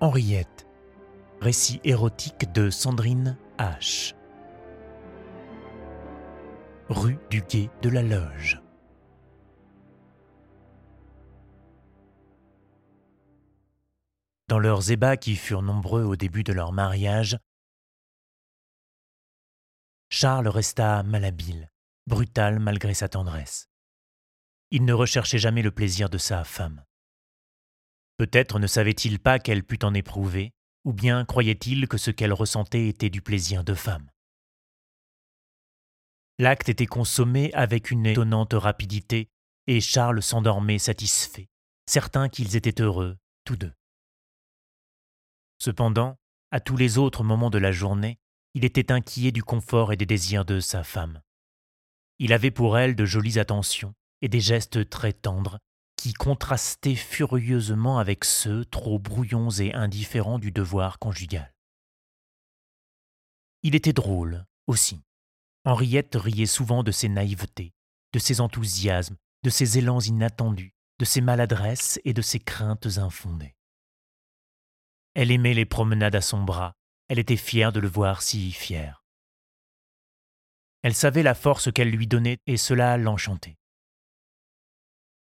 Henriette. Récit érotique de Sandrine H. Rue du Guet de la Loge. Dans leurs ébats qui furent nombreux au début de leur mariage, Charles resta malhabile, brutal malgré sa tendresse. Il ne recherchait jamais le plaisir de sa femme. Peut-être ne savait-il pas qu'elle pût en éprouver, ou bien croyait-il que ce qu'elle ressentait était du plaisir de femme. L'acte était consommé avec une étonnante rapidité, et Charles s'endormait satisfait, certain qu'ils étaient heureux, tous deux. Cependant, à tous les autres moments de la journée, il était inquiet du confort et des désirs de sa femme. Il avait pour elle de jolies attentions et des gestes très tendres qui contrastaient furieusement avec ceux trop brouillons et indifférents du devoir conjugal. Il était drôle aussi. Henriette riait souvent de ses naïvetés, de ses enthousiasmes, de ses élans inattendus, de ses maladresses et de ses craintes infondées. Elle aimait les promenades à son bras, elle était fière de le voir si fier. Elle savait la force qu'elle lui donnait et cela l'enchantait.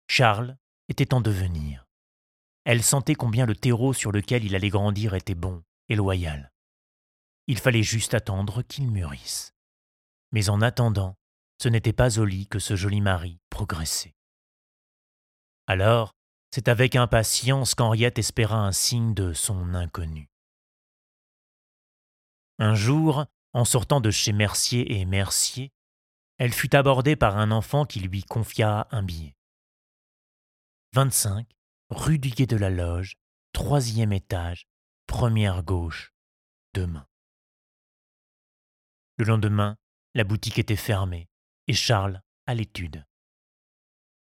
Charles était en devenir. Elle sentait combien le terreau sur lequel il allait grandir était bon et loyal. Il fallait juste attendre qu'il mûrisse. Mais en attendant, ce n'était pas au lit que ce joli mari progressait. Alors, c'est avec impatience qu'Henriette espéra un signe de son inconnu. Un jour, en sortant de chez Mercier et Mercier, elle fut abordée par un enfant qui lui confia un billet. 25, rue du Guet de la Loge, troisième étage, première gauche, demain. Le lendemain, la boutique était fermée et Charles à l'étude.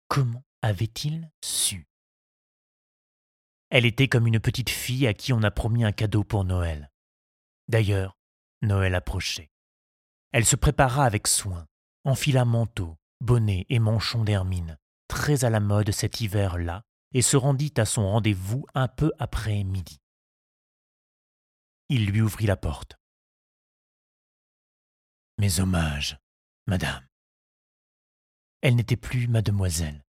Comment avait-il su? Elle était comme une petite fille à qui on a promis un cadeau pour Noël. D'ailleurs, Noël approchait. Elle se prépara avec soin, enfila manteau, bonnet et manchon d'hermine, très à la mode cet hiver-là, et se rendit à son rendez-vous un peu après midi. Il lui ouvrit la porte. Mes hommages, madame. Elle n'était plus mademoiselle.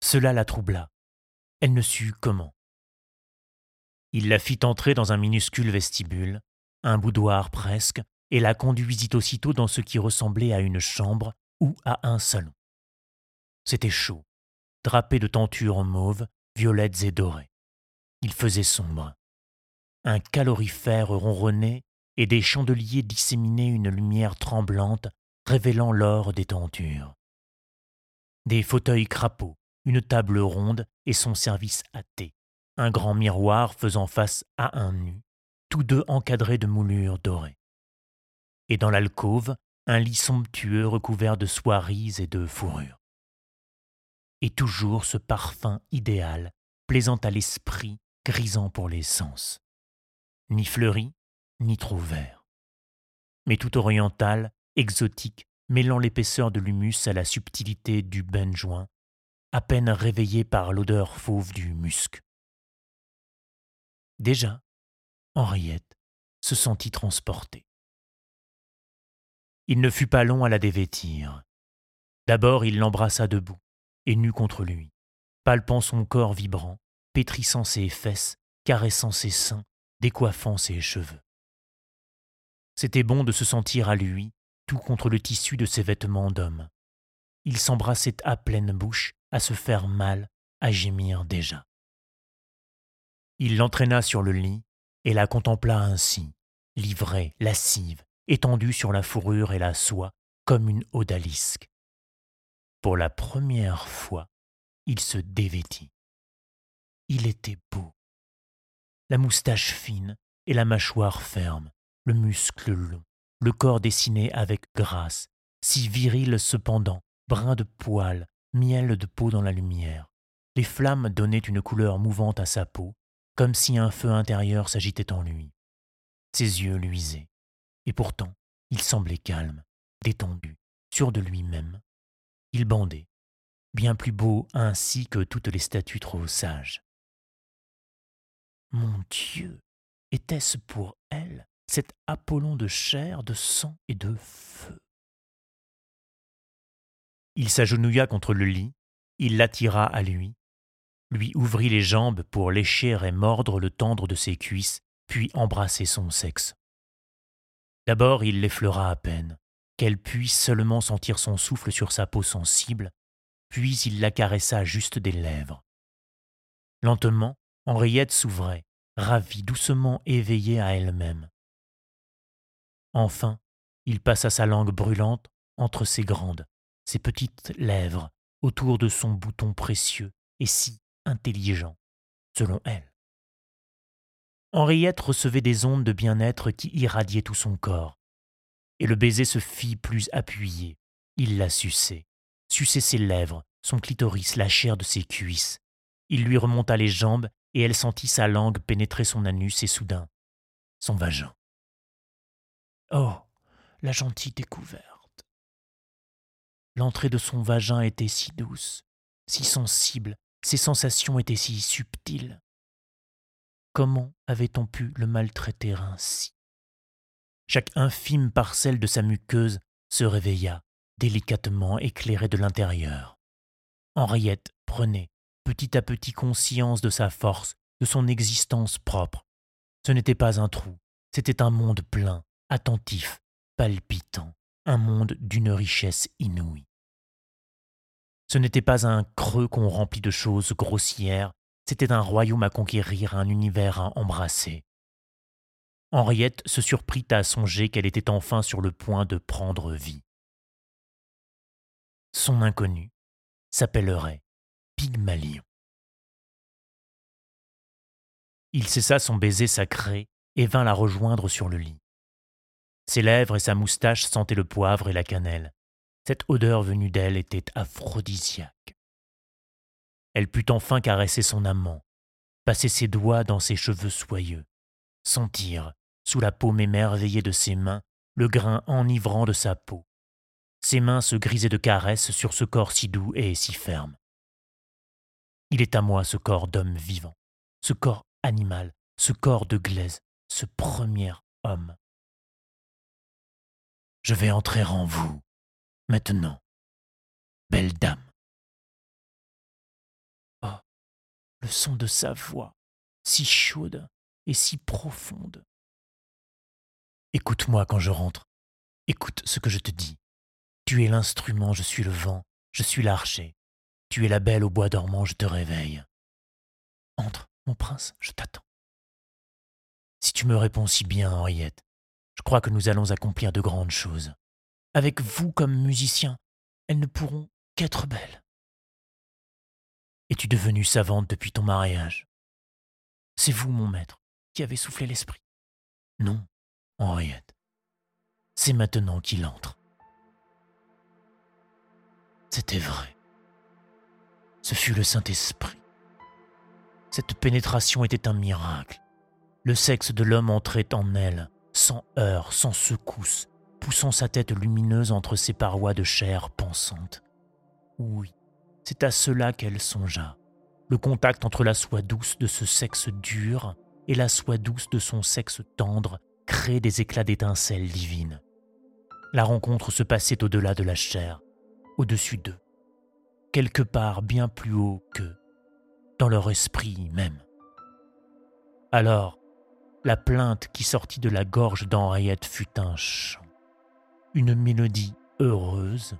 Cela la troubla. Elle ne sut comment. Il la fit entrer dans un minuscule vestibule, un boudoir presque, et la conduisit aussitôt dans ce qui ressemblait à une chambre ou à un salon. C'était chaud, drapé de tentures mauves, violettes et dorées. Il faisait sombre. Un calorifère ronronnait et des chandeliers disséminaient une lumière tremblante révélant l'or des tentures. Des fauteuils crapauds, une table ronde et son service à thé, un grand miroir faisant face à un nu, tous deux encadrés de moulures dorées. Et dans l'alcôve, un lit somptueux recouvert de soieries et de fourrures et toujours ce parfum idéal, plaisant à l'esprit, grisant pour les sens. Ni fleuri, ni trop vert. Mais tout oriental, exotique, mêlant l'épaisseur de l'humus à la subtilité du benjoin, à peine réveillé par l'odeur fauve du musc. Déjà, Henriette se sentit transportée. Il ne fut pas long à la dévêtir. D'abord, il l'embrassa debout, et nu contre lui, palpant son corps vibrant, pétrissant ses fesses, caressant ses seins, décoiffant ses cheveux. C'était bon de se sentir à lui, tout contre le tissu de ses vêtements d'homme. Il s'embrassait à pleine bouche, à se faire mal, à gémir déjà. Il l'entraîna sur le lit et la contempla ainsi, livrée, lascive, étendue sur la fourrure et la soie, comme une odalisque. Pour la première fois, il se dévêtit. Il était beau. La moustache fine et la mâchoire ferme, le muscle long, le corps dessiné avec grâce, si viril cependant, brun de poil, miel de peau dans la lumière. Les flammes donnaient une couleur mouvante à sa peau, comme si un feu intérieur s'agitait en lui. Ses yeux luisaient, et pourtant il semblait calme, détendu, sûr de lui-même, il bandait, bien plus beau ainsi que toutes les statues trop sages. Mon Dieu, était-ce pour elle cet Apollon de chair, de sang et de feu? Il s'agenouilla contre le lit, il l'attira à lui, lui ouvrit les jambes pour lécher et mordre le tendre de ses cuisses, puis embrasser son sexe. D'abord il l'effleura à peine, qu'elle puisse seulement sentir son souffle sur sa peau sensible, puis il la caressa juste des lèvres. Lentement, Henriette s'ouvrait, ravie, doucement éveillée à elle-même. Enfin, il passa sa langue brûlante entre ses grandes, ses petites lèvres, autour de son bouton précieux et si intelligent, selon elle. Henriette recevait des ondes de bien-être qui irradiaient tout son corps, et le baiser se fit plus appuyé. Il la suçait, suçait ses lèvres, son clitoris, la chair de ses cuisses. Il lui remonta les jambes et elle sentit sa langue pénétrer son anus et soudain son vagin. Oh, la gentille découverte. L'entrée de son vagin était si douce, si sensible, ses sensations étaient si subtiles. Comment avait-on pu le maltraiter ainsi? Chaque infime parcelle de sa muqueuse se réveilla, délicatement éclairée de l'intérieur. Henriette prenait petit à petit conscience de sa force, de son existence propre. Ce n'était pas un trou, c'était un monde plein, attentif, palpitant, un monde d'une richesse inouïe. Ce n'était pas un creux qu'on remplit de choses grossières, c'était un royaume à conquérir, un univers à embrasser. Henriette se surprit à songer qu'elle était enfin sur le point de prendre vie. Son inconnu s'appellerait Pygmalion. Il cessa son baiser sacré et vint la rejoindre sur le lit. Ses lèvres et sa moustache sentaient le poivre et la cannelle. Cette odeur venue d'elle était aphrodisiaque. Elle put enfin caresser son amant, passer ses doigts dans ses cheveux soyeux, sentir, sous la paume émerveillée de ses mains, le grain enivrant de sa peau. Ses mains se grisaient de caresses sur ce corps si doux et si ferme. Il est à moi ce corps d'homme vivant, ce corps animal, ce corps de glaise, ce premier homme. Je vais entrer en vous, Maintenant, belle dame. Oh, le son de sa voix, si chaude et si profonde. Écoute-moi quand je rentre. Écoute ce que je te dis. Tu es l'instrument, je suis le vent, je suis l'archer. Tu es la belle au bois dormant, je te réveille. Entre, mon prince, je t'attends. Si tu me réponds si bien, Henriette, je crois que nous allons accomplir de grandes choses. Avec vous comme musicien, elles ne pourront qu'être belles. Es-tu devenue savante depuis ton mariage? C'est vous, mon maître, qui avez soufflé l'esprit? Non, Henriette. C'est maintenant qu'il entre. C'était vrai. Ce fut le Saint-Esprit. Cette pénétration était un miracle. Le sexe de l'homme entrait en elle, sans heurts, sans secousses, poussant sa tête lumineuse entre ses parois de chair pensante. Oui, c'est à cela qu'elle songea. Le contact entre la soie douce de ce sexe dur et la soie douce de son sexe tendre crée des éclats d'étincelles divines. La rencontre se passait au-delà de la chair, au-dessus d'eux, quelque part bien plus haut qu'eux, dans leur esprit même. Alors, la plainte qui sortit de la gorge d'Henriette fut un chant une mélodie heureuse,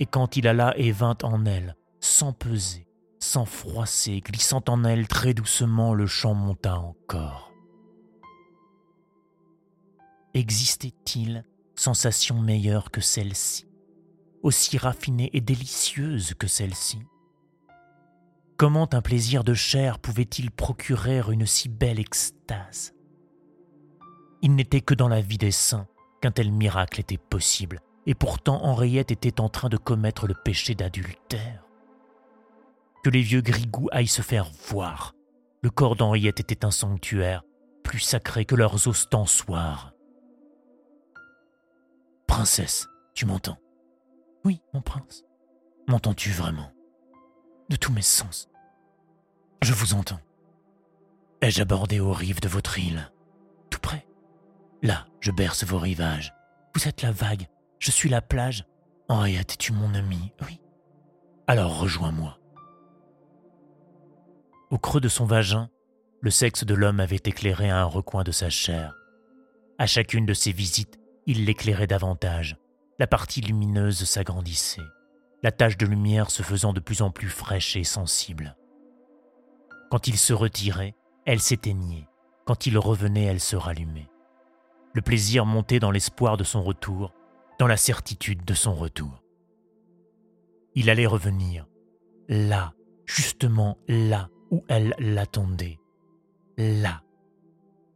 et quand il alla et vint en elle, sans peser, sans froisser, glissant en elle très doucement, le chant monta encore. Existait-il sensation meilleure que celle-ci, aussi raffinée et délicieuse que celle-ci? Comment un plaisir de chair pouvait-il procurer une si belle extase? Il n'était que dans la vie des saints qu'un tel miracle était possible, et pourtant Henriette était en train de commettre le péché d'adultère. Que les vieux grigous aillent se faire voir. Le corps d'Henriette était un sanctuaire, plus sacré que leurs ostensoirs. Princesse, tu m'entends? Oui, mon prince. M'entends-tu vraiment? De tous mes sens. Je vous entends. Ai-je abordé aux rives de votre île? Tout près? Là, je berce vos rivages. Vous êtes la vague, je suis la plage. Henriette, es-tu mon ami Oui. Alors rejoins-moi. Au creux de son vagin, le sexe de l'homme avait éclairé un recoin de sa chair. À chacune de ses visites, il l'éclairait davantage. La partie lumineuse s'agrandissait, la tache de lumière se faisant de plus en plus fraîche et sensible. Quand il se retirait, elle s'éteignait. Quand il revenait, elle se rallumait. Le plaisir montait dans l'espoir de son retour, dans la certitude de son retour. Il allait revenir, là, justement là où elle l'attendait. Là,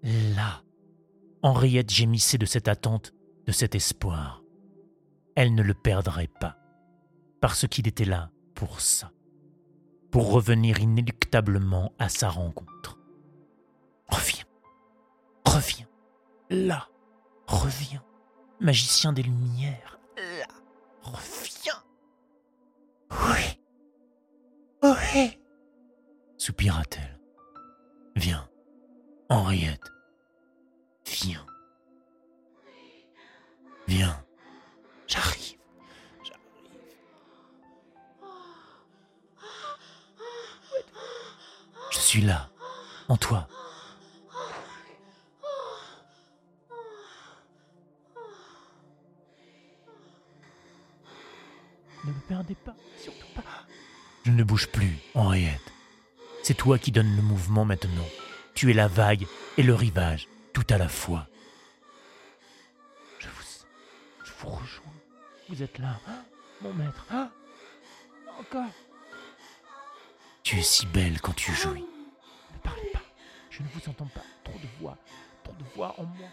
là. Henriette gémissait de cette attente, de cet espoir. Elle ne le perdrait pas, parce qu'il était là pour ça, pour revenir inéluctablement à sa rencontre. Reviens, reviens, là, reviens, magicien des lumières, là, reviens. Oui, oui, soupira-t-elle. Viens, Henriette, Viens. Suis là, en toi. Ne me perdez pas, surtout pas. Je ne bouge plus, Henriette. C'est toi qui donnes le mouvement maintenant. Tu es la vague et le rivage tout à la fois. Je vous, je vous rejoins. Vous êtes là, hein, mon maître. Hein Encore. Tu es si belle quand tu jouis. Je ne vous entends pas. Trop de voix. Trop de voix en moi.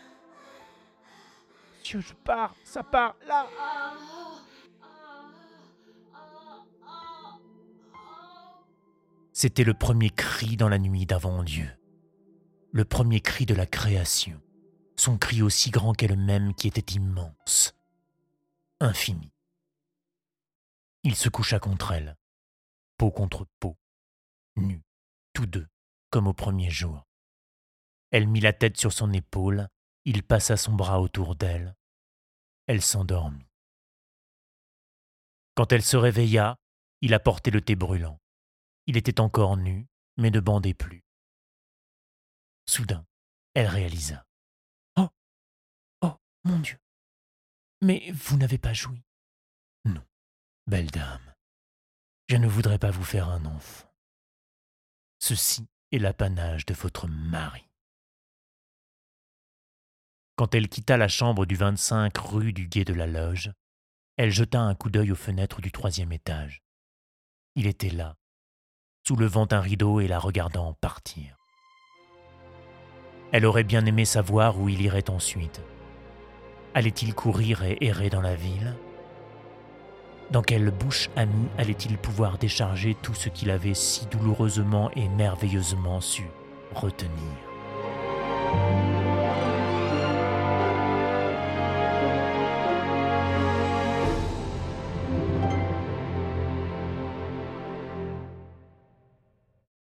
Monsieur, je pars. Ça part. Là. C'était le premier cri dans la nuit d'avant Dieu le premier cri de la création, son cri aussi grand qu'elle-même qui était immense, infini. Il se coucha contre elle, peau contre peau, nus, tous deux, comme au premier jour. Elle mit la tête sur son épaule, il passa son bras autour d'elle. Elle s'endormit. Quand elle se réveilla, il apportait le thé brûlant. Il était encore nu, mais ne bandait plus. Soudain, elle réalisa. Oh Oh, mon Dieu Mais vous n'avez pas joui Non, belle dame. Je ne voudrais pas vous faire un enfant. Ceci est l'apanage de votre mari. Quand elle quitta la chambre du 25 rue du Guet de la Loge, elle jeta un coup d'œil aux fenêtres du troisième étage. Il était là, soulevant un rideau et la regardant partir. Elle aurait bien aimé savoir où il irait ensuite. Allait-il courir et errer dans la ville? Dans quelle bouche amie allait-il pouvoir décharger tout ce qu'il avait si douloureusement et merveilleusement su retenir?